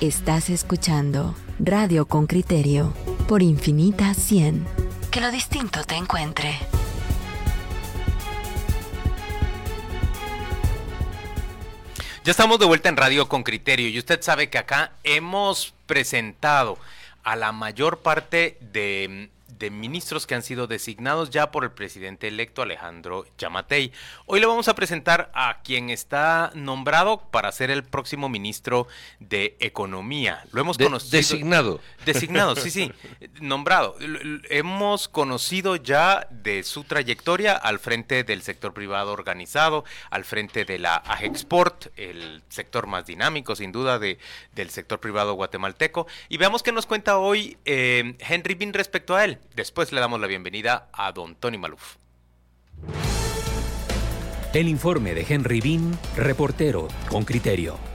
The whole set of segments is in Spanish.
Estás escuchando Radio con Criterio por Infinita 100. Que lo distinto te encuentre. Ya estamos de vuelta en Radio con Criterio y usted sabe que acá hemos presentado a la mayor parte de de ministros que han sido designados ya por el presidente electo Alejandro Yamatei. Hoy le vamos a presentar a quien está nombrado para ser el próximo ministro de Economía. Lo hemos conocido. Designado. Designado, sí, sí. Nombrado. Hemos conocido ya de su trayectoria al frente del sector privado organizado, al frente de la AGEXPORT, el sector más dinámico, sin duda, de, del sector privado guatemalteco. Y veamos qué nos cuenta hoy eh, Henry Bin respecto a él. Después le damos la bienvenida a don Tony Maluf. El informe de Henry Bean, reportero con criterio.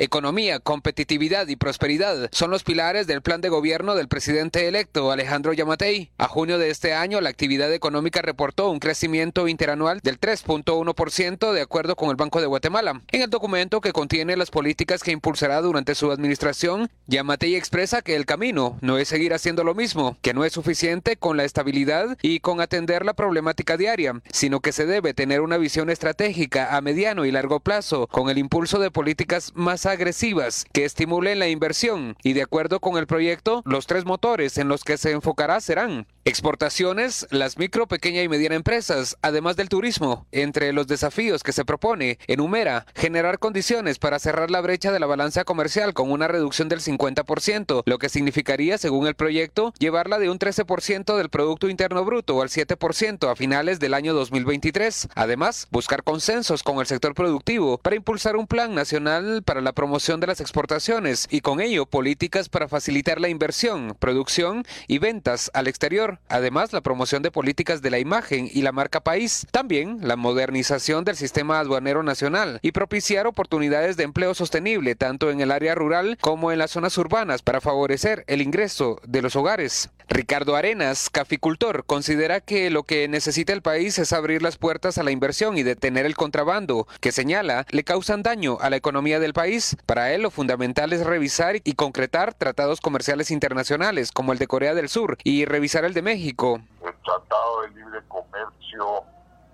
Economía, competitividad y prosperidad son los pilares del plan de gobierno del presidente electo Alejandro Yamatei. A junio de este año, la actividad económica reportó un crecimiento interanual del 3.1% de acuerdo con el Banco de Guatemala. En el documento que contiene las políticas que impulsará durante su administración, Yamatei expresa que el camino no es seguir haciendo lo mismo, que no es suficiente con la estabilidad y con atender la problemática diaria, sino que se debe tener una visión estratégica a mediano y largo plazo con el impulso de políticas más agresivas que estimulen la inversión y de acuerdo con el proyecto, los tres motores en los que se enfocará serán exportaciones, las micro, pequeña y mediana empresas, además del turismo. Entre los desafíos que se propone, enumera generar condiciones para cerrar la brecha de la balanza comercial con una reducción del 50%, lo que significaría, según el proyecto, llevarla de un 13% del Producto Interno Bruto al 7% a finales del año 2023. Además, buscar consensos con el sector productivo para impulsar un plan nacional para la promoción de las exportaciones y con ello políticas para facilitar la inversión, producción y ventas al exterior. Además, la promoción de políticas de la imagen y la marca país. También la modernización del sistema aduanero nacional y propiciar oportunidades de empleo sostenible tanto en el área rural como en las zonas urbanas para favorecer el ingreso de los hogares. Ricardo Arenas, caficultor, considera que lo que necesita el país es abrir las puertas a la inversión y detener el contrabando, que señala le causan daño a la economía del país para él lo fundamental es revisar y concretar tratados comerciales internacionales como el de Corea del Sur y revisar el de México. El Tratado de Libre Comercio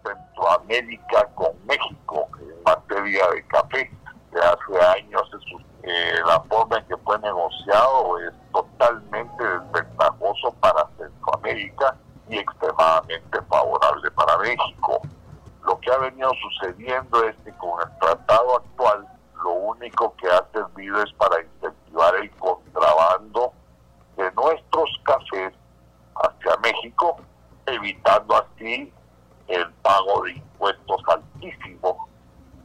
Centroamérica con México en materia de café de hace años eh, la forma en que fue negociado es totalmente desventajoso para Centroamérica y extremadamente favorable para México. Lo que ha venido sucediendo es que con el tratado actual lo único que ha servido es para incentivar el contrabando de nuestros cafés hacia México, evitando así el pago de impuestos altísimos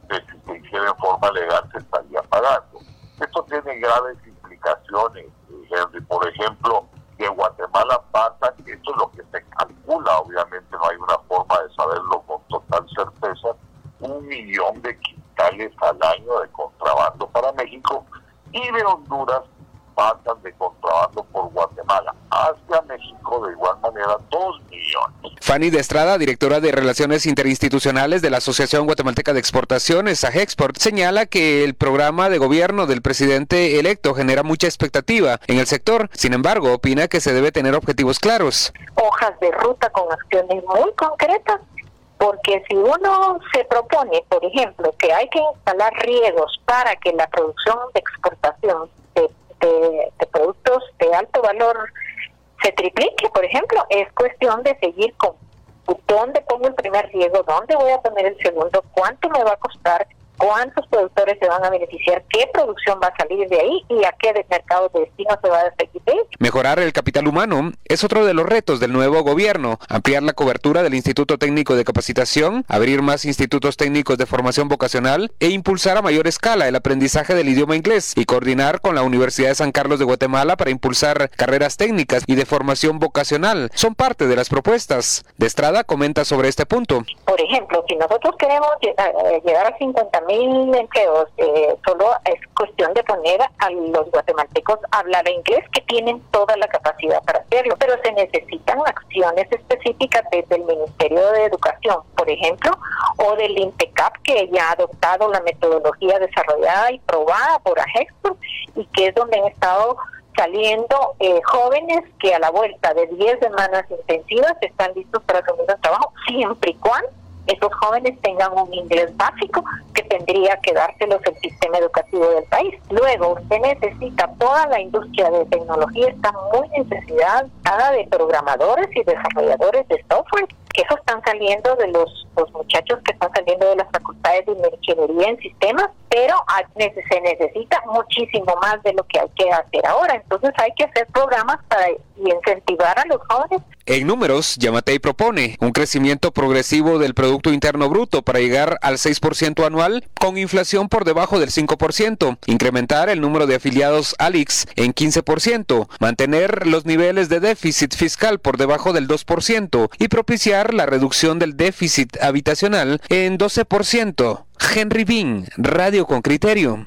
que se hiciera en forma legal se estaría pagando. Esto tiene graves implicaciones, Henry. Por ejemplo, de Guatemala pasa, que esto es lo que se calcula, obviamente no hay una forma de saberlo con total certeza, un millón de al año de contrabando para México y de Honduras pasan de contrabando por Guatemala hacia México de igual manera 2 millones. Fanny de Estrada, directora de Relaciones Interinstitucionales de la Asociación Guatemalteca de Exportaciones, AGEXPORT, señala que el programa de gobierno del presidente electo genera mucha expectativa en el sector. Sin embargo, opina que se debe tener objetivos claros. Hojas de ruta con acciones muy concretas porque si uno se propone, por ejemplo, que hay que instalar riegos para que la producción de exportación de, productos de alto valor se triplique, por ejemplo, es cuestión de seguir con dónde pongo el primer riego, dónde voy a poner el segundo, cuánto me va a costar, cuántos productores se van a beneficiar, qué producción va a salir de ahí y a qué mercado de destino se va a despedir. Mejorar el capital humano es otro de los retos del nuevo gobierno. Ampliar la cobertura del Instituto Técnico de Capacitación, abrir más institutos técnicos de formación vocacional e impulsar a mayor escala el aprendizaje del idioma inglés y coordinar con la Universidad de San Carlos de Guatemala para impulsar carreras técnicas y de formación vocacional. Son parte de las propuestas. De Estrada comenta sobre este punto. Por ejemplo, si nosotros queremos llegar a 50 mil empleos. Eh, solo es cuestión de poner a los guatemaltecos a hablar inglés, que tienen toda la capacidad para hacerlo, pero se necesitan acciones específicas desde el Ministerio de Educación, por ejemplo, o del INTECAP, que ya ha adoptado la metodología desarrollada y probada por AGEXPOR y que es donde han estado saliendo eh, jóvenes que a la vuelta de 10 semanas intensivas están listos para asumir un trabajo, siempre y cuando esos jóvenes tengan un inglés básico que tendría que dárselos el sistema educativo del país. Luego, usted necesita, toda la industria de tecnología está muy necesitada de programadores y desarrolladores de software, que eso están saliendo de los, los muchachos que están saliendo de las facultades de ingeniería en sistemas, pero se necesita muchísimo más de lo que hay que hacer ahora. Entonces hay que hacer programas para incentivar a los jóvenes en números, Yamatei propone un crecimiento progresivo del Producto Interno Bruto para llegar al 6% anual con inflación por debajo del 5%, incrementar el número de afiliados ALIX en 15%, mantener los niveles de déficit fiscal por debajo del 2% y propiciar la reducción del déficit habitacional en 12%. Henry Bean, Radio con Criterio.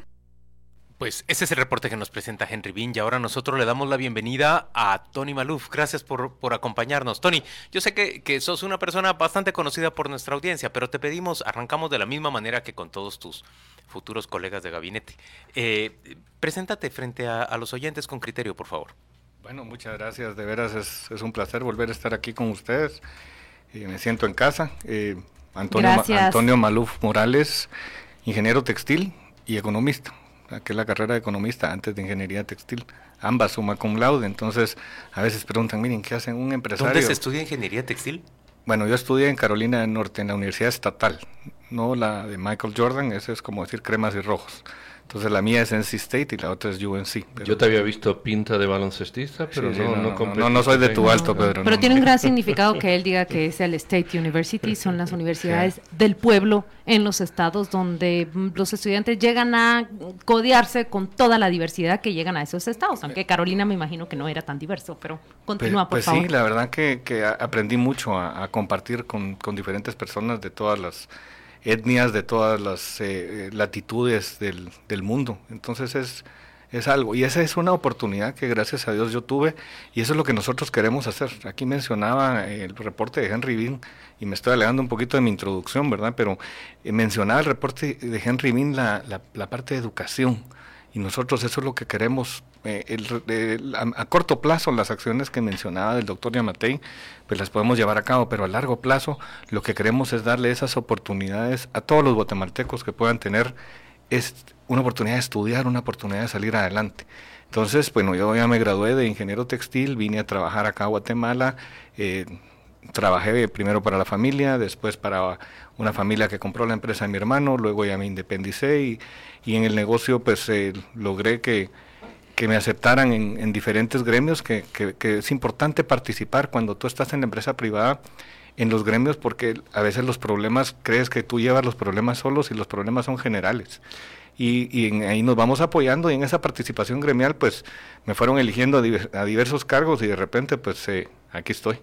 Pues ese es el reporte que nos presenta Henry Bean y ahora nosotros le damos la bienvenida a Tony Maluf. Gracias por, por acompañarnos. Tony, yo sé que, que, sos una persona bastante conocida por nuestra audiencia, pero te pedimos, arrancamos de la misma manera que con todos tus futuros colegas de gabinete. Eh, preséntate frente a, los oyentes con criterio, por favor. Bueno, muchas gracias. De veras es, es un placer volver a estar aquí con ustedes. Eh, me siento en casa. Eh, Antonio, Antonio Maluf Morales, ingeniero textil y economista que es la carrera de economista antes de ingeniería textil, ambas suma cum laude, entonces a veces preguntan, miren, ¿qué hacen un empresario? ¿Dónde se estudia ingeniería textil? Bueno, yo estudié en Carolina del Norte, en la Universidad Estatal, no la de Michael Jordan, eso es como decir cremas y rojos. Entonces la mía es NC State y la otra es UNC. Yo te había visto pinta de baloncestista, pero no, no, no, no, soy de tu alto, Pedro. Pero tiene un gran significado que él diga que es el State University, son las universidades del pueblo en los estados donde los estudiantes llegan a codearse con toda la diversidad que llegan a esos estados, aunque Carolina me imagino que no era tan diverso, pero continúa, pues, por pues Sí, la verdad que, que aprendí mucho a, a compartir con, con diferentes personas de todas las etnias de todas las eh, latitudes del, del, mundo. Entonces es, es algo, y esa es una oportunidad que gracias a Dios yo tuve, y eso es lo que nosotros queremos hacer. Aquí mencionaba el reporte de Henry Bean, y me estoy alegando un poquito de mi introducción, ¿verdad? Pero eh, mencionaba el reporte de Henry Bean la, la, la parte de educación y nosotros eso es lo que queremos. Eh, a, corto plazo las acciones que mencionaba del doctor Yamatei, pues las podemos llevar a cabo, pero a largo plazo lo que queremos es darle esas oportunidades a todos los guatemaltecos que puedan tener es una oportunidad de estudiar, una oportunidad de salir adelante. Entonces, bueno, yo ya me gradué de ingeniero textil, vine a trabajar acá a Guatemala, eh, trabajé primero para la familia, después para una familia que compró la empresa de mi hermano, luego ya me independicé y, y en el negocio pues eh, logré que, que, me aceptaran en, en diferentes gremios, que, que, es importante participar cuando tú estás en la empresa privada en los gremios porque a veces los problemas, crees que tú llevas los problemas solos y los problemas son generales. Y, y ahí nos vamos apoyando y en esa participación gremial pues me fueron eligiendo a, diversos cargos y de repente pues eh, aquí estoy.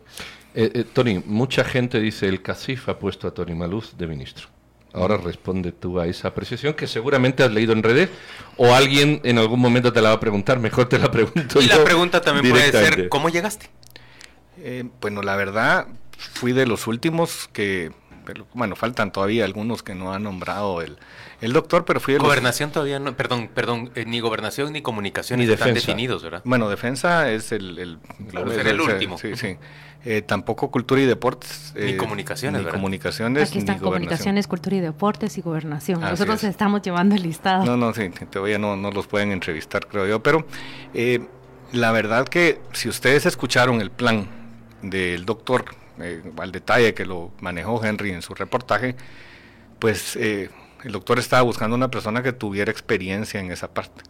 Eh, eh, Tony, mucha gente dice el CACIF ha puesto a Tony Maluz de ministro. Ahora responde tú a esa apreciación que seguramente has leído en redes o alguien en algún momento te la va a preguntar. Mejor te la pregunto. Y la pregunta también puede ser, ¿cómo llegaste? Eh, bueno, la verdad, fui de los últimos que, bueno, faltan todavía algunos que no han nombrado el, el doctor, pero fui de Gobernación todavía no, perdón, perdón, eh, ni gobernación ni comunicación ni están definidos, ¿verdad? Bueno, defensa es el... el, el último. Sí, sí. Eh, tampoco cultura y deportes. ni eh, comunicaciones, ni comunicaciones. Aquí están comunicaciones, cultura y deportes y gobernación. Nosotros estamos llevando el listado. No, no, sí, todavía no, no los pueden entrevistar, creo yo. Pero eh, la verdad que si ustedes escucharon el plan del doctor al detalle que lo manejó Henry en su reportaje, pues el doctor estaba buscando una persona que tuviera experiencia en esa parte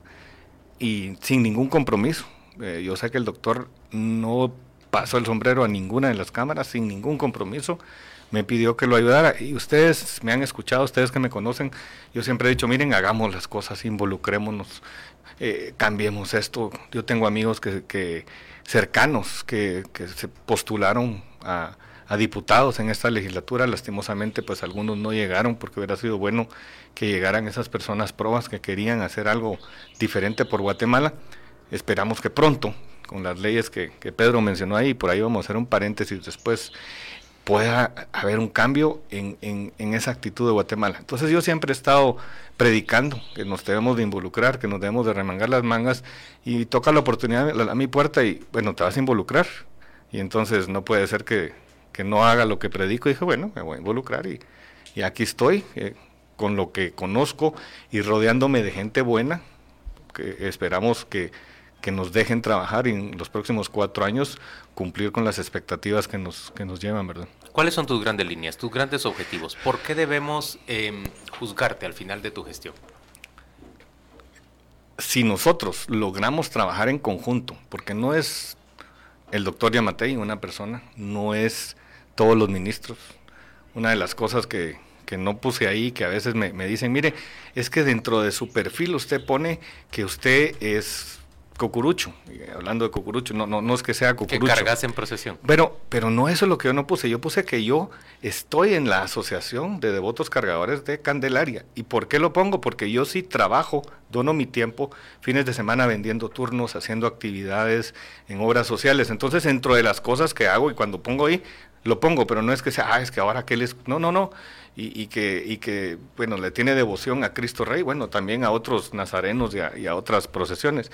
y sin ningún compromiso. yo sé que el doctor no pasó el sombrero a ninguna de las cámaras sin ningún compromiso. Me pidió que lo ayudara y ustedes me han escuchado, ustedes que me conocen, yo siempre he dicho, miren, hagamos las cosas, involucrémonos, eh, cambiemos esto. Yo tengo amigos que, cercanos que, se postularon a, diputados en esta legislatura. Lastimosamente, pues algunos no llegaron porque hubiera sido bueno que llegaran esas personas probas que querían hacer algo diferente por Guatemala. Esperamos que pronto, con las leyes que, Pedro mencionó ahí, por ahí vamos a hacer un paréntesis después, pueda haber un cambio en, en, esa actitud de Guatemala. Entonces yo siempre he estado predicando que nos debemos de involucrar, que nos debemos de remangar las mangas y toca la oportunidad a mi puerta y bueno, te vas a involucrar. Y entonces no puede ser que que no haga lo que predico, dije, bueno, me voy a involucrar y, y aquí estoy eh, con lo que conozco y rodeándome de gente buena, que esperamos que, que, nos dejen trabajar y en los próximos cuatro años cumplir con las expectativas que nos, que nos llevan, ¿verdad? ¿Cuáles son tus grandes líneas, tus grandes objetivos? ¿Por qué debemos em, juzgarte al final de tu gestión? Si nosotros logramos trabajar en conjunto, porque no es el doctor Yamatei una persona, no es todos los ministros. Una de las cosas que, que no puse ahí, que a veces me, me, dicen, mire, es que dentro de su perfil usted pone que usted es Cocurucho, hablando de Cocurucho, no, no, no es que sea Cocurucho. Que cargas en procesión. Pero, pero no eso es lo que yo no puse, yo puse que yo estoy en la Asociación de Devotos Cargadores de Candelaria. ¿Y por qué lo pongo? Porque yo sí trabajo, dono mi tiempo, fines de semana vendiendo turnos, haciendo actividades en obras sociales. Entonces, dentro de las cosas que hago y cuando pongo ahí, lo pongo, pero no es que sea, ah, es que ahora que él es, no, no, no, y, que, y que, bueno, le tiene devoción a Cristo Rey, bueno, también a otros nazarenos y a otras procesiones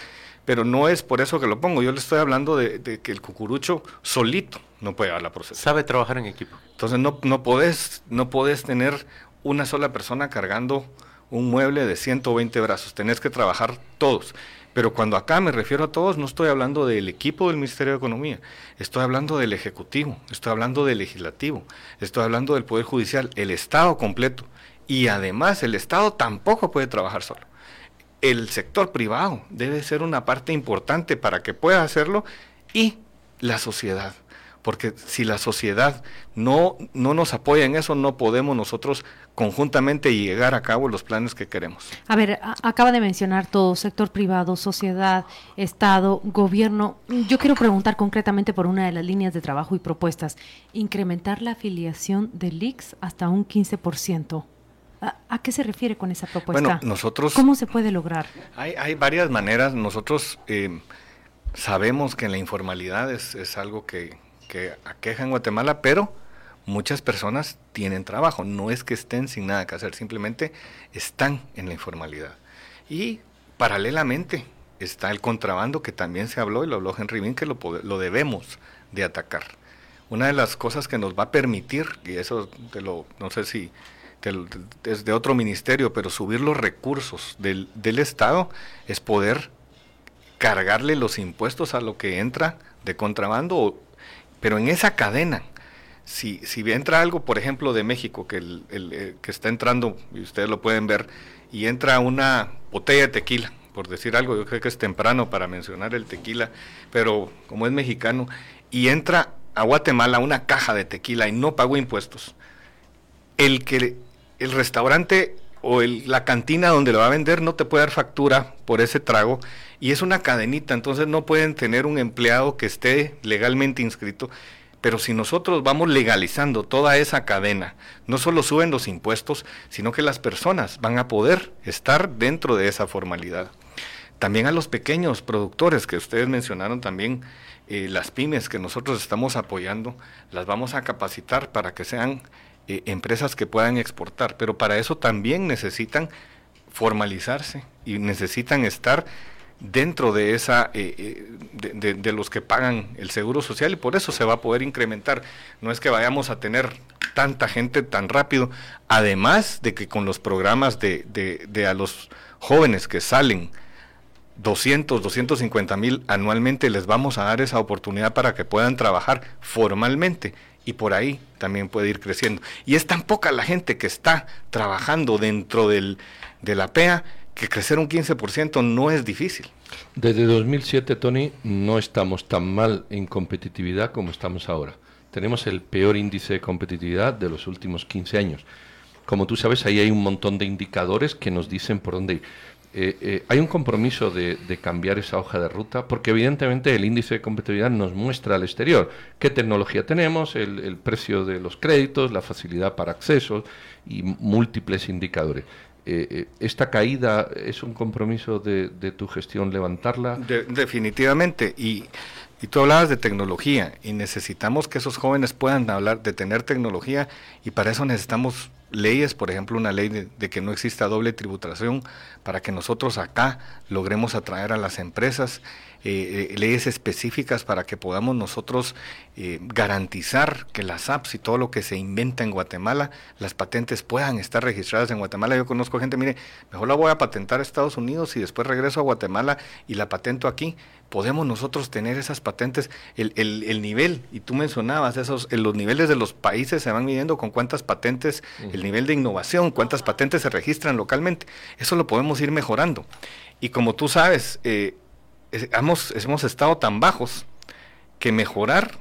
pero no es por eso que lo pongo. Yo le estoy hablando de, que el cucurucho solito no puede dar la procesión. Sabe trabajar en equipo. Entonces no, no, podés, no podés tener una sola persona cargando un mueble de 120 brazos. Tenés que trabajar todos. Pero cuando acá me refiero a todos, no estoy hablando del equipo del Ministerio de Economía, estoy hablando del Ejecutivo, estoy hablando del Legislativo, estoy hablando del Poder Judicial, el Estado completo. Y además el Estado tampoco puede trabajar solo el sector privado debe ser una parte importante para que pueda hacerlo y la sociedad. Porque si la sociedad no, no nos apoya en eso, no podemos nosotros conjuntamente llegar a cabo los planes que queremos. A ver, acaba de mencionar todo, sector privado, sociedad, Estado, gobierno. Yo quiero preguntar concretamente por una de las líneas de trabajo y propuestas, incrementar la afiliación del IX hasta un 15%. ¿A, qué se refiere con esa propuesta? Bueno, nosotros... ¿Cómo se puede lograr? Hay, varias maneras. Nosotros eh, sabemos que la informalidad es, algo que, que, aqueja en Guatemala, pero muchas personas tienen trabajo. No es que estén sin nada que hacer, simplemente están en la informalidad. Y paralelamente está el contrabando que también se habló y lo habló Henry Bin, que lo, lo debemos de atacar. Una de las cosas que nos va a permitir, y eso te lo, no sé si desde otro ministerio, pero subir los recursos del, del Estado es poder cargarle los impuestos a lo que entra de contrabando, pero en esa cadena, si, si entra algo, por ejemplo, de México, que, el, eh, que está entrando, y ustedes lo pueden ver, y entra una botella de tequila, por decir algo, yo creo que es temprano para mencionar el tequila, pero como es mexicano, y entra a Guatemala una caja de tequila y no pagó impuestos, el que el restaurante o la cantina donde lo va a vender no te puede dar factura por ese trago y es una cadenita, entonces no pueden tener un empleado que esté legalmente inscrito. Pero si nosotros vamos legalizando toda esa cadena, no solo suben los impuestos, sino que las personas van a poder estar dentro de esa formalidad. También a los pequeños productores que ustedes mencionaron también, eh, las pymes que nosotros estamos apoyando, las vamos a capacitar para que sean eh, empresas que puedan exportar, pero para eso también necesitan formalizarse y necesitan estar dentro de esa eh, eh, de, los que pagan el seguro social y por eso se va a poder incrementar no es que vayamos a tener tanta gente tan rápido además de que con los programas de, de a los jóvenes que salen 200, 250 mil anualmente les vamos a dar esa oportunidad para que puedan trabajar formalmente y por ahí también puede ir creciendo. Y es tan poca la gente que está trabajando dentro del, de la PEA que crecer un 15% no es difícil. Desde 2007, Tony, no estamos tan mal en competitividad como estamos ahora. Tenemos el peor índice de competitividad de los últimos 15 años. Como tú sabes, ahí hay un montón de indicadores que nos dicen por dónde ir. eh, eh, ¿hay un compromiso de, cambiar esa hoja de ruta? Porque evidentemente el índice de competitividad nos muestra al exterior qué tecnología tenemos, el, precio de los créditos, la facilidad para accesos y múltiples indicadores. Eh, ¿Esta caída es un compromiso de, tu gestión levantarla? definitivamente. Y, y tú hablabas de tecnología y necesitamos que esos jóvenes puedan hablar de tener tecnología y para eso necesitamos leyes, por ejemplo, una ley de, que no exista doble tributación para que nosotros acá logremos atraer a las empresas, eh, eh, leyes específicas para que podamos nosotros eh, garantizar que las apps y todo lo que se inventa en Guatemala, las patentes puedan estar registradas en Guatemala. Yo conozco gente, mire, mejor la voy a patentar a Estados Unidos y después regreso a Guatemala y la patento aquí podemos nosotros tener esas patentes, el, el, nivel, y tú mencionabas, esos, los niveles de los países se van midiendo con cuántas patentes, el nivel de innovación, cuántas patentes se registran localmente, eso lo podemos ir mejorando. Y como tú sabes, eh, hemos, hemos estado tan bajos que mejorar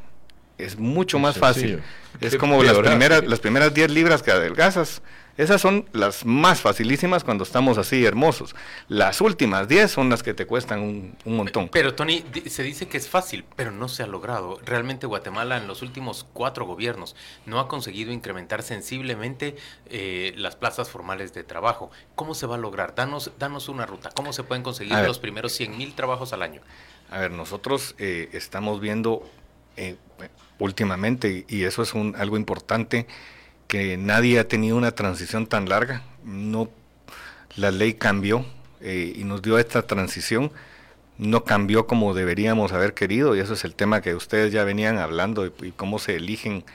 es mucho más fácil. Es como las primeras, las primeras 10 libras que adelgazas, esas son las más facilísimas cuando estamos así hermosos. Las últimas 10 son las que te cuestan un, montón. Pero Tony, se dice que es fácil, pero no se ha logrado. Realmente Guatemala en los últimos cuatro gobiernos no ha conseguido incrementar sensiblemente eh, las plazas formales de trabajo. ¿Cómo se va a lograr? Danos, danos una ruta. ¿Cómo se pueden conseguir los primeros 100 mil trabajos al año? A ver, nosotros eh, estamos viendo eh, últimamente, y eso es un, algo importante, que nadie ha tenido una transición tan larga. No, la ley cambió eh, y nos dio esta transición. No cambió como deberíamos haber querido y eso es el tema que ustedes ya venían hablando y, cómo se eligen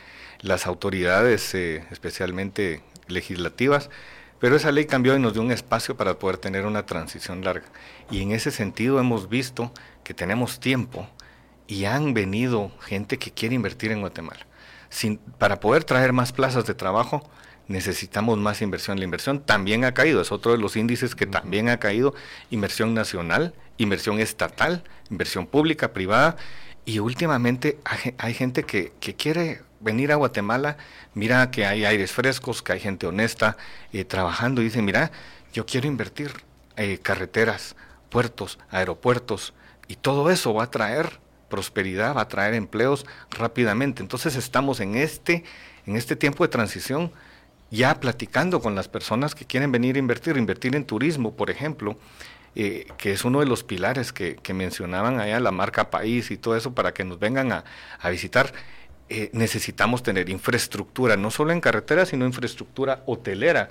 las autoridades, eh, especialmente legislativas. Pero esa ley cambió y nos dio un espacio para poder tener una transición larga. Y en ese sentido hemos visto que tenemos tiempo y han venido gente que quiere invertir en Guatemala para poder traer más plazas de trabajo, necesitamos más inversión. La inversión también ha caído, es otro de los índices que también ha caído, inversión nacional, inversión estatal, inversión pública, privada, y últimamente hay, gente que, quiere venir a Guatemala, mira que hay aires frescos, que hay gente honesta eh, trabajando. Y dice, mira, yo quiero invertir eh, carreteras, puertos, aeropuertos, y todo eso va a traer prosperidad, va a traer empleos rápidamente. Entonces estamos en este, en este tiempo de transición ya platicando con las personas que quieren venir a invertir, invertir en turismo, por ejemplo, eh, que es uno de los pilares que, mencionaban allá, la marca país y todo eso, para que nos vengan a, visitar. Eh, necesitamos tener infraestructura, no solo en carretera, sino infraestructura hotelera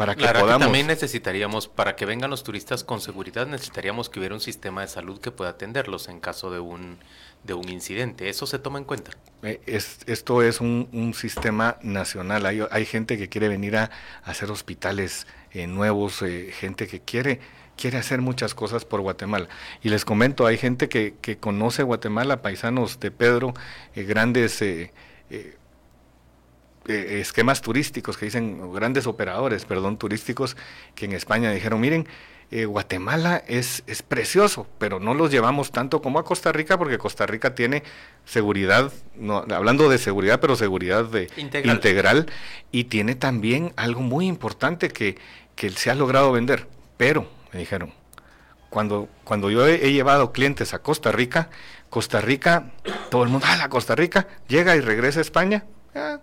para que podamos. también necesitaríamos, para que vengan los turistas con seguridad, necesitaríamos que hubiera un sistema de salud que pueda atenderlos en caso de un, de un incidente. ¿Eso se toma en cuenta? Eh, es, esto es un, sistema nacional. Hay, hay, gente que quiere venir a, hacer hospitales eh, nuevos, eh, gente que quiere quiere hacer muchas cosas por Guatemala. Y les comento, hay gente que, que conoce Guatemala, paisanos de Pedro, grandes eh, esquemas turísticos que dicen, grandes operadores, perdón, turísticos, que en España dijeron, miren, eh, Guatemala es, es precioso, pero no los llevamos tanto como a Costa Rica, porque Costa Rica tiene seguridad, no, hablando de seguridad, pero seguridad de, integral. y tiene también algo muy importante que, que se ha logrado vender. Pero, me dijeron, cuando, cuando yo he, llevado clientes a Costa Rica, Costa Rica, todo el mundo, a la Costa Rica, llega y regresa a España, ah,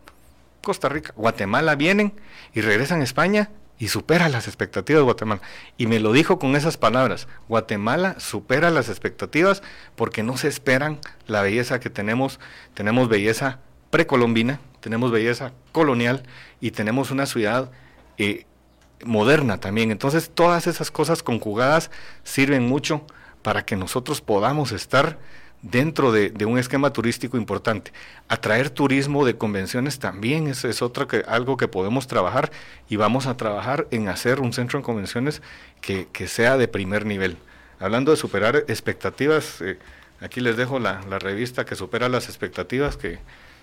Costa Rica, Guatemala vienen y regresan a España y supera las expectativas de Guatemala. Y me lo dijo con esas palabras, Guatemala supera las expectativas porque no se esperan la belleza que tenemos. Tenemos belleza precolombina, tenemos belleza colonial y tenemos una ciudad eh, moderna también. Entonces todas esas cosas conjugadas sirven mucho para que nosotros podamos estar dentro de, un esquema turístico importante. Atraer turismo de convenciones también es, es otro que, algo que podemos trabajar y vamos a trabajar en hacer un centro de convenciones que, sea de primer nivel. Hablando de superar expectativas, eh, aquí les dejo la, la, revista que supera las expectativas que,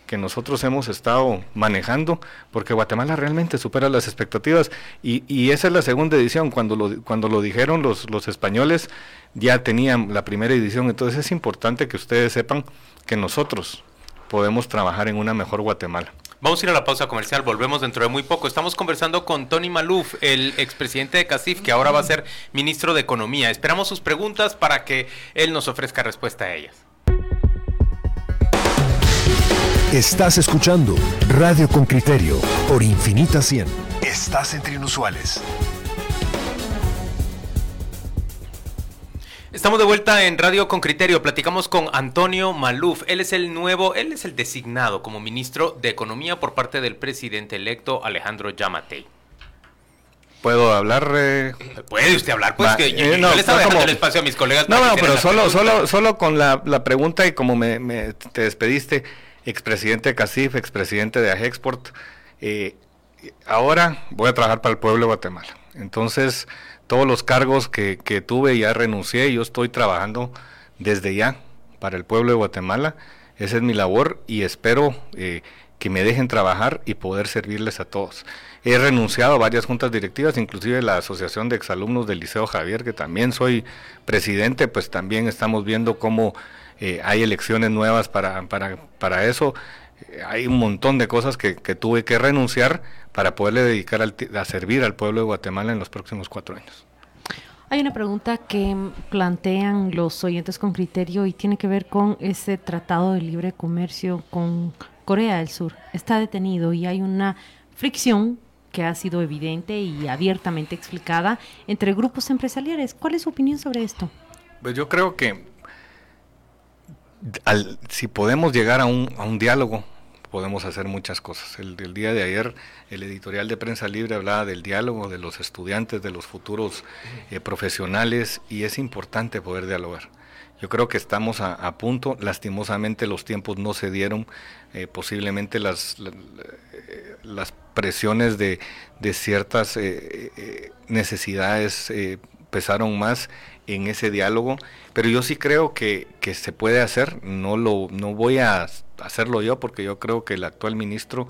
que nosotros hemos estado manejando, porque Guatemala realmente supera las expectativas. Y, y esa es la segunda edición, cuando lo, cuando lo dijeron los, los españoles, ya tenían la primera edición, entonces es importante que ustedes sepan que nosotros podemos trabajar en una mejor Guatemala. Vamos a ir a la pausa comercial, volvemos dentro de muy poco. Estamos conversando con Tony Maluf, el expresidente de CACIF, que ahora va a ser ministro de Economía. Esperamos sus preguntas para que él nos ofrezca respuesta a ellas. Estás escuchando Radio con Criterio por Infinita 100. Estás entre inusuales. Estamos de vuelta en Radio con Criterio. Platicamos con Antonio Maluf. Él es el nuevo, él es el designado como ministro de Economía por parte del presidente electo Alejandro Yamatei. ¿Puedo hablar? Eh? ¿Puede usted hablar? Pues que yo, eh, no, le estaba dejando el espacio a mis colegas. No, no, pero solo, solo, solo con la, pregunta y como me, te despediste, expresidente de CACIF, expresidente de AGEXPORT, eh, ahora voy a trabajar para el pueblo de Guatemala. Entonces, todos los cargos que, que tuve ya renuncié, yo estoy trabajando desde ya para el pueblo de Guatemala. Esa es mi labor y espero eh, que me dejen trabajar y poder servirles a todos. He renunciado a varias juntas directivas, inclusive la Asociación de Exalumnos del Liceo Javier, que también soy presidente, pues también estamos viendo cómo eh, hay elecciones nuevas para, para, para eso. Eh, hay un montón de cosas que, que tuve que renunciar para poderle dedicar a servir al pueblo de Guatemala en los próximos cuatro años. Hay una pregunta que plantean los oyentes con criterio y tiene que ver con ese tratado de libre comercio con Corea del Sur. Está detenido y hay una fricción que ha sido evidente y abiertamente explicada entre grupos empresariales. ¿Cuál es su opinión sobre esto? Pues yo creo que si podemos llegar a un, a un diálogo podemos hacer muchas cosas. El, día de ayer, el editorial de Prensa Libre hablaba del diálogo de los estudiantes, de los futuros eh, profesionales, y es importante poder dialogar. Yo creo que estamos a, punto, lastimosamente los tiempos no se dieron, eh, posiblemente las, eh, las presiones de, de ciertas necesidades pesaron más en ese diálogo, pero yo sí creo que, que se puede hacer, no, lo, no voy a hacerlo yo porque yo creo que el actual ministro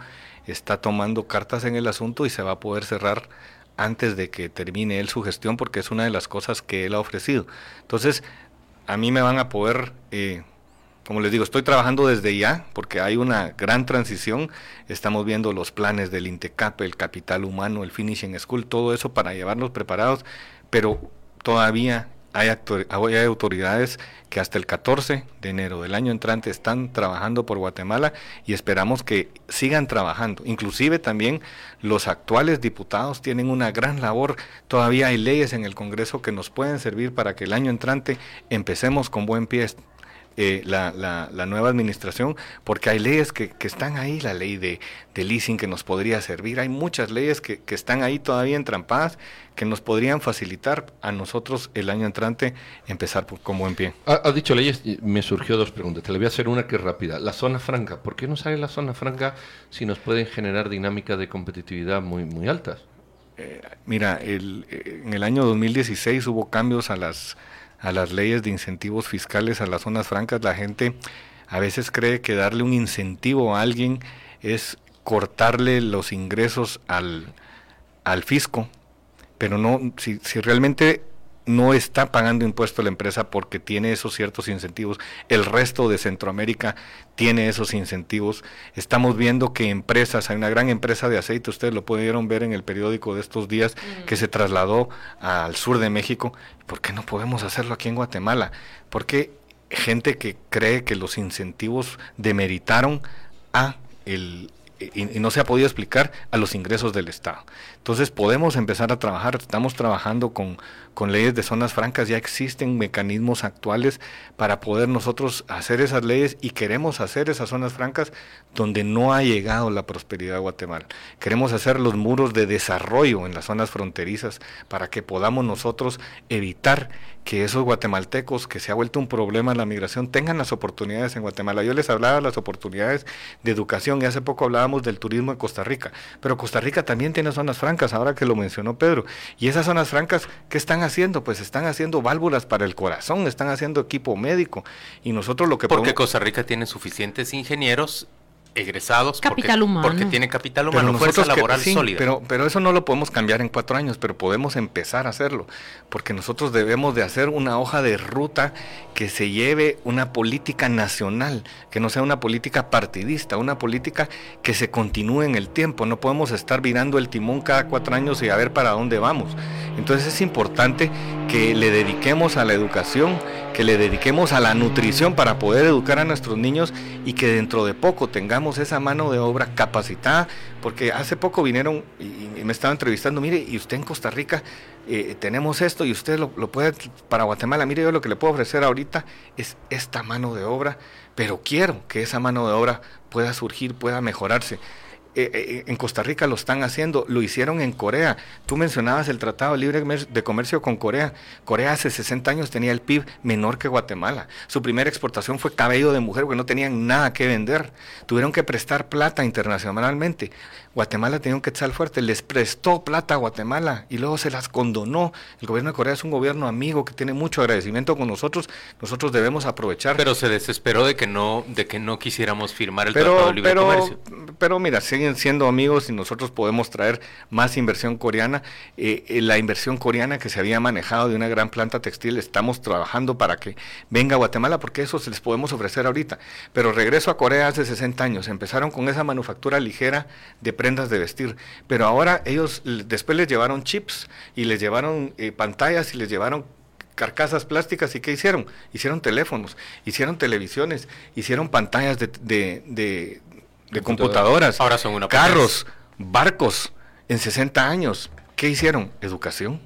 está tomando cartas en el asunto y se va a poder cerrar antes de que termine él su gestión porque es una de las cosas que él ha ofrecido. Entonces, a mí me van a poder, eh, como les digo, estoy trabajando desde ya porque hay una gran transición. Estamos viendo los planes del INTECAP, el capital humano, el finishing school, todo eso para llevarlos preparados, pero todavía hay, autoridades que hasta el 14 de enero del año entrante están trabajando por Guatemala y esperamos que sigan trabajando. Inclusive también los actuales diputados tienen una gran labor. Todavía hay leyes en el Congreso que nos pueden servir para que el año entrante empecemos con buen pie eh, la, la, nueva administración, porque hay leyes que, que están ahí, la ley de, de, leasing que nos podría servir, hay muchas leyes que, que, están ahí todavía entrampadas que nos podrían facilitar a nosotros el año entrante empezar con buen pie. Ha, dicho leyes, me surgió dos preguntas, te le voy a hacer una que es rápida. La zona franca, ¿por qué no sale la zona franca si nos pueden generar dinámicas de competitividad muy, muy altas? Eh, mira, el, eh, en el año 2016 hubo cambios a las a las leyes de incentivos fiscales a las zonas francas, la gente a veces cree que darle un incentivo a alguien es cortarle los ingresos al, al fisco, pero no, si, si realmente no está pagando impuesto a la empresa porque tiene esos ciertos incentivos. El resto de Centroamérica tiene esos incentivos. Estamos viendo que empresas, hay una gran empresa de aceite, ustedes lo pudieron ver en el periódico de estos días, que se trasladó al sur de México. ¿Por qué no podemos hacerlo aquí en Guatemala? Porque gente que cree que los incentivos demeritaron a el, y, no se ha podido explicar a los ingresos del Estado. Entonces podemos empezar a trabajar, estamos trabajando con, con leyes de zonas francas, ya existen mecanismos actuales para poder nosotros hacer esas leyes y queremos hacer esas zonas francas donde no ha llegado la prosperidad a Guatemala. Queremos hacer los muros de desarrollo en las zonas fronterizas para que podamos nosotros evitar que esos guatemaltecos, que se ha vuelto un problema la migración, tengan las oportunidades en Guatemala. Yo les hablaba de las oportunidades de educación y hace poco hablábamos del turismo en Costa Rica, pero Costa Rica también tiene zonas francas, ahora que lo mencionó Pedro. Y esas zonas francas, ¿qué están haciendo? Pues están haciendo válvulas para el corazón, están haciendo equipo médico. Y nosotros lo que Porque Costa Rica tiene suficientes ingenieros egresados capital porque, humano. porque tiene capital humano, fuerza laboral sólida. Pero, pero eso no lo podemos cambiar en cuatro años, pero podemos empezar a hacerlo, porque nosotros debemos de hacer una hoja de ruta que se lleve una política nacional, que no sea una política partidista, una política que se continúe en el tiempo. No podemos estar virando el timón cada cuatro años y a ver para dónde vamos. Entonces es importante que le dediquemos a la educación, que le dediquemos a la nutrición para poder educar a nuestros niños y que dentro de poco tengamos esa mano de obra capacitada, porque hace poco vinieron y, me estaba entrevistando, mire, y usted en Costa Rica eh, tenemos esto y usted lo, lo, puede para Guatemala, mire, yo lo que le puedo ofrecer ahorita es esta mano de obra, pero quiero que esa mano de obra pueda surgir, pueda mejorarse. Eh, eh, en Costa Rica lo están haciendo, lo hicieron en Corea. Tú mencionabas el Tratado Libre de Comercio con Corea. Corea hace 60 años tenía el PIB menor que Guatemala. Su primera exportación fue cabello de mujer porque no tenían nada que vender. Tuvieron que prestar plata internacionalmente. Guatemala tenía un quetzal fuerte, les prestó plata a Guatemala y luego se las condonó. El gobierno de Corea es un gobierno amigo que tiene mucho agradecimiento con nosotros. Nosotros debemos aprovechar. Pero se desesperó de que no, de que no quisiéramos firmar el Tratado Libre pero, de Comercio. Pero mira, siguen siendo amigos y nosotros podemos traer más inversión coreana. Eh, eh, la inversión coreana que se había manejado de una gran planta textil, estamos trabajando para que venga a Guatemala porque eso se les podemos ofrecer ahorita. Pero regreso a Corea hace 60 años. Empezaron con esa manufactura ligera de prendas de vestir. Pero ahora ellos después les llevaron chips y les llevaron eh, pantallas y les llevaron carcasas plásticas y ¿qué hicieron? Hicieron teléfonos, hicieron televisiones, hicieron pantallas de, de, de, computadoras, ahora son una carros, barcos en 60 años. ¿Qué hicieron? Educación.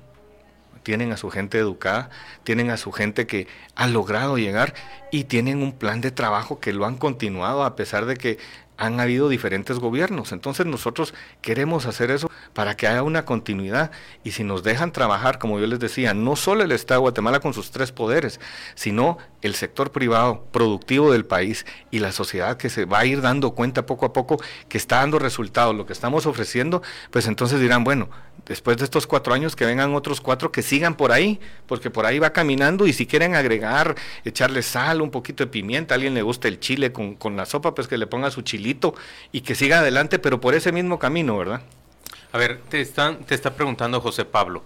Tienen a su gente educada, tienen a su gente que ha logrado llegar y tienen un plan de trabajo que lo han continuado a pesar de que han habido diferentes gobiernos. Entonces nosotros queremos hacer eso para que haya una continuidad y si nos dejan trabajar, como yo les decía, no solo el Estado de Guatemala con sus tres poderes, sino el sector privado productivo del país y la sociedad que se va a ir dando cuenta poco a poco que está dando resultados, lo que estamos ofreciendo, pues entonces dirán, bueno, después de estos cuatro años que vengan otros cuatro que sigan por ahí, porque por ahí va caminando y si quieren agregar, echarle sal, un poquito de pimienta, a alguien le gusta el chile con, con la sopa, pues que le ponga su y que siga adelante, pero por ese mismo camino, ¿verdad? A ver, te, están, te está preguntando José Pablo.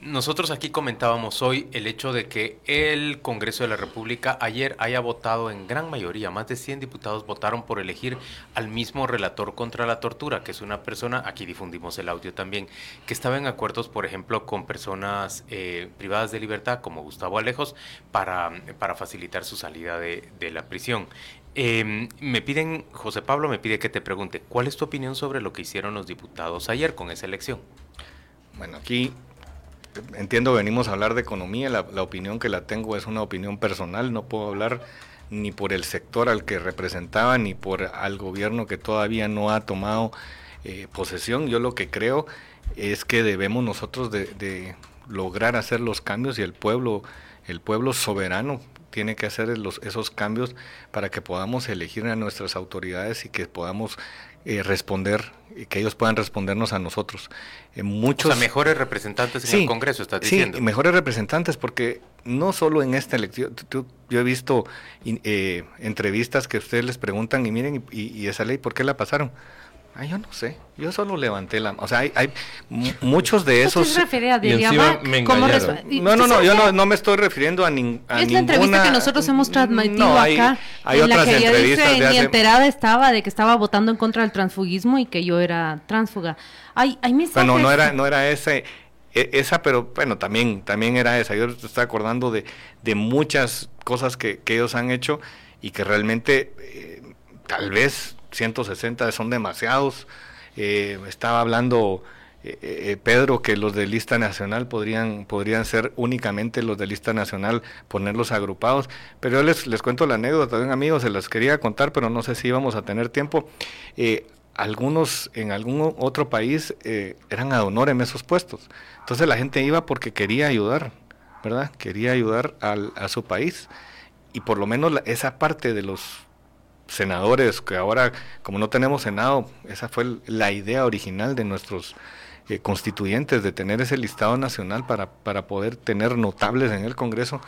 Nosotros aquí comentábamos hoy el hecho de que el Congreso de la República ayer haya votado en gran mayoría, más de 100 diputados votaron por elegir al mismo relator contra la tortura, que es una persona, aquí difundimos el audio también, que estaba en acuerdos, por ejemplo, con personas eh, privadas de libertad, como Gustavo Alejos, para, para facilitar su salida de la prisión. Eh, me piden, José Pablo me pide que te pregunte, ¿cuál es tu opinión sobre lo que hicieron los diputados ayer con esa elección? Bueno, aquí entiendo venimos a hablar de economía, la, opinión que la tengo es una opinión personal, no puedo hablar ni por el sector al que representaba, ni por al gobierno que todavía no ha tomado eh, posesión. Yo lo que creo es que debemos nosotros de, lograr hacer los cambios y el pueblo, el pueblo soberano tiene que hacer los, esos cambios para que podamos elegir a nuestras autoridades y que podamos eh, responder, que ellos puedan respondernos a nosotros. Eh, muchos, o sea, mejores representantes en el Congreso, estás diciendo. Sí, mejores representantes, porque no solo en esta elección, yo he visto eh, entrevistas que ustedes les preguntan y miren, y, y esa ley, ¿por qué la pasaron? Ah, yo no sé. Yo solo levanté la O sea, hay, hay muchos de esos. ¿Qué refiere a Diliama? No, no, no, yo no, no, me estoy refiriendo a, nin, a es ninguna... la entrevista que nosotros hemos transmitido no, hay, acá. Hay en otras la que ella dice, ni hace... enterada estaba de que estaba votando en contra del transfugismo y que yo era transfuga. Hay, hay mensajes... Bueno, no era, no era ese e, esa, pero bueno, también, también era esa. Yo estoy acordando de, de muchas cosas que, que ellos han hecho y que realmente eh, tal vez 160 son demasiados. Eh, estaba hablando eh, eh, Pedro que los de lista nacional podrían, podrían ser únicamente los de lista nacional, ponerlos agrupados. Pero yo les, les cuento la anécdota también amigos, se las quería contar, pero no sé si íbamos a tener tiempo. algunos en algún otro país eran ad honorem esos puestos. Entonces la gente iba porque quería ayudar, ¿verdad? Quería ayudar a su país. Y por lo menos esa parte de los senadores, que ahora como no tenemos senado, esa fue la idea original de nuestros eh, constituyentes, de tener ese listado nacional para, para poder tener notables en el Congreso,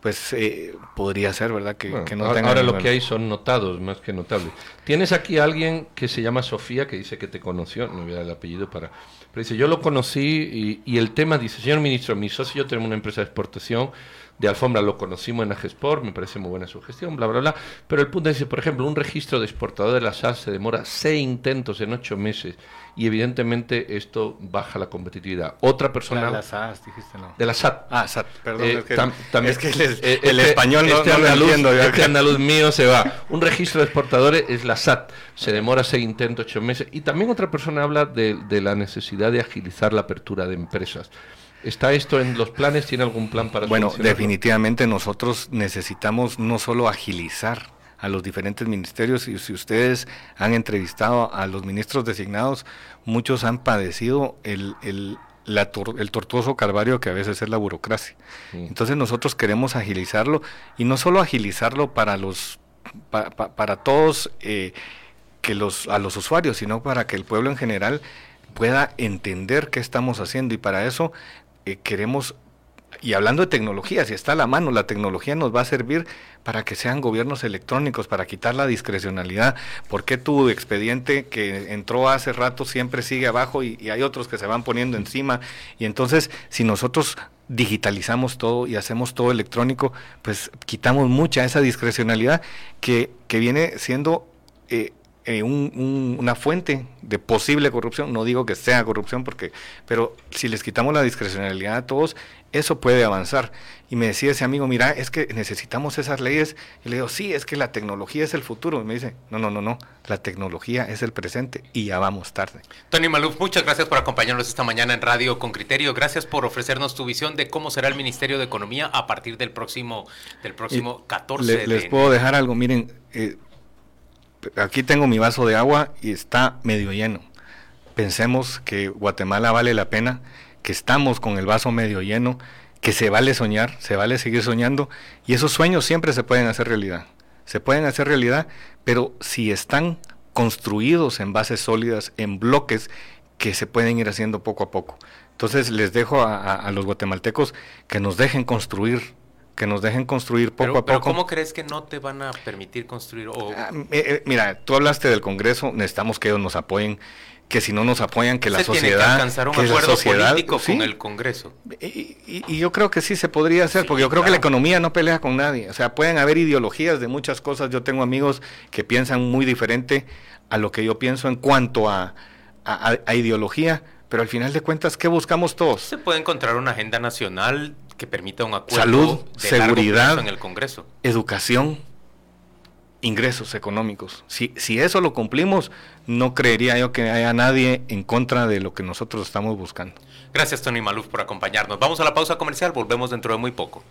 pues eh, podría ser, ¿verdad? Que, Bueno, que no ahora, tengan ahora lo que hay son notados, más que notables. Tienes aquí a alguien que se llama Sofía, que dice que te conoció, no voy a dar el apellido para... Pero dice, yo lo conocí y, y el tema, dice, señor ministro, mi socio tenemos una empresa de exportación de alfombra, lo conocimos en Agesport, me parece muy buena su gestión, bla, bla, bla. Pero el punto dice, por ejemplo, un registro de exportador de la SAS se demora seis intentos en ocho meses y evidentemente esto baja la competitividad. Otra persona... La- las SAS, dijiste, ¿no? De la SAT. Ah, SAT, perdón, Eh, es que, tam- también- es que el, el eh, este- español no, este no lo andaluz, entiendo. yo. Este andaluz mío se va. Un registro de exportadores es la SAT. Se demora seis intentos, ocho meses. Y también otra persona habla de, de la necesidad de agilizar la apertura de empresas. ¿Está esto en los planes? ¿Tiene algún plan para Bueno, definitivamente nosotros necesitamos no solo agilizar a los diferentes ministerios, y si ustedes han entrevistado a los ministros designados, muchos han padecido el, el, la tor- el tortuoso calvario que a veces es la burocracia. Entonces nosotros queremos agilizarlo y no solo agilizarlo para los pa- pa- para todos eh, que los a los usuarios, sino para que el pueblo en general pueda entender qué estamos haciendo y para eso eh, queremos y hablando de tecnología, si está a la mano, la tecnología nos va a servir para que sean gobiernos electrónicos, para quitar la discrecionalidad. ¿Por qué tu expediente que entró hace rato siempre sigue abajo y, hay otros que se van poniendo encima? Y entonces, si nosotros digitalizamos todo y hacemos todo electrónico, pues quitamos mucha esa discrecionalidad que, que viene siendo... eh, eh, un- un- una fuente de posible corrupción, no digo que sea corrupción, porque, pero si les quitamos la discrecionalidad a todos, eso puede avanzar. Y me decía ese amigo, mira, es que necesitamos esas leyes. Y le digo, sí, es que la tecnología es el futuro. Y me dice, no, no, no, no, la tecnología es el presente y ya vamos tarde. Tony Maluf, muchas gracias por acompañarnos esta mañana en Radio con Criterio. Gracias por ofrecernos tu visión de cómo será el Ministerio de Economía a partir del próximo, del próximo Y 14 le- de les puedo dejar algo, miren, eh, aquí tengo mi vaso de agua y está medio lleno. Pensemos que Guatemala vale la pena, que estamos con el vaso medio lleno, que se vale soñar, se vale seguir soñando y esos sueños siempre se pueden hacer realidad. Se pueden hacer realidad, pero si están construidos en bases sólidas, en bloques que se pueden ir haciendo poco a poco. Entonces les dejo a, a- los guatemaltecos que nos dejen construir, que nos dejen construir poco Pero, a pero poco. ¿cómo crees que no te van a permitir construir? O, Ah, eh, eh, mira, tú hablaste del Congreso, necesitamos que ellos nos apoyen, que si no nos apoyan, que la se tiene que sociedad... alcanzar un que la acuerdo sociedad- político sí, con el Congreso. Y, y- y yo creo que sí se podría hacer, Sí, porque yo creo que la claro. economía no pelea con nadie. O sea, pueden haber ideologías de muchas cosas. Yo tengo amigos que piensan muy diferente a lo que yo pienso en cuanto a, a- a- a ideología, pero al final de cuentas, ¿qué buscamos todos? Se puede encontrar una agenda nacional que permita un acuerdo Salud, de seguridad. en el Congreso. Educación, ingresos económicos. Si, si eso lo cumplimos, no creería yo que haya nadie en contra de lo que nosotros estamos buscando. Gracias, Tony Maluf, por acompañarnos. Vamos a la pausa comercial, volvemos dentro de muy poco.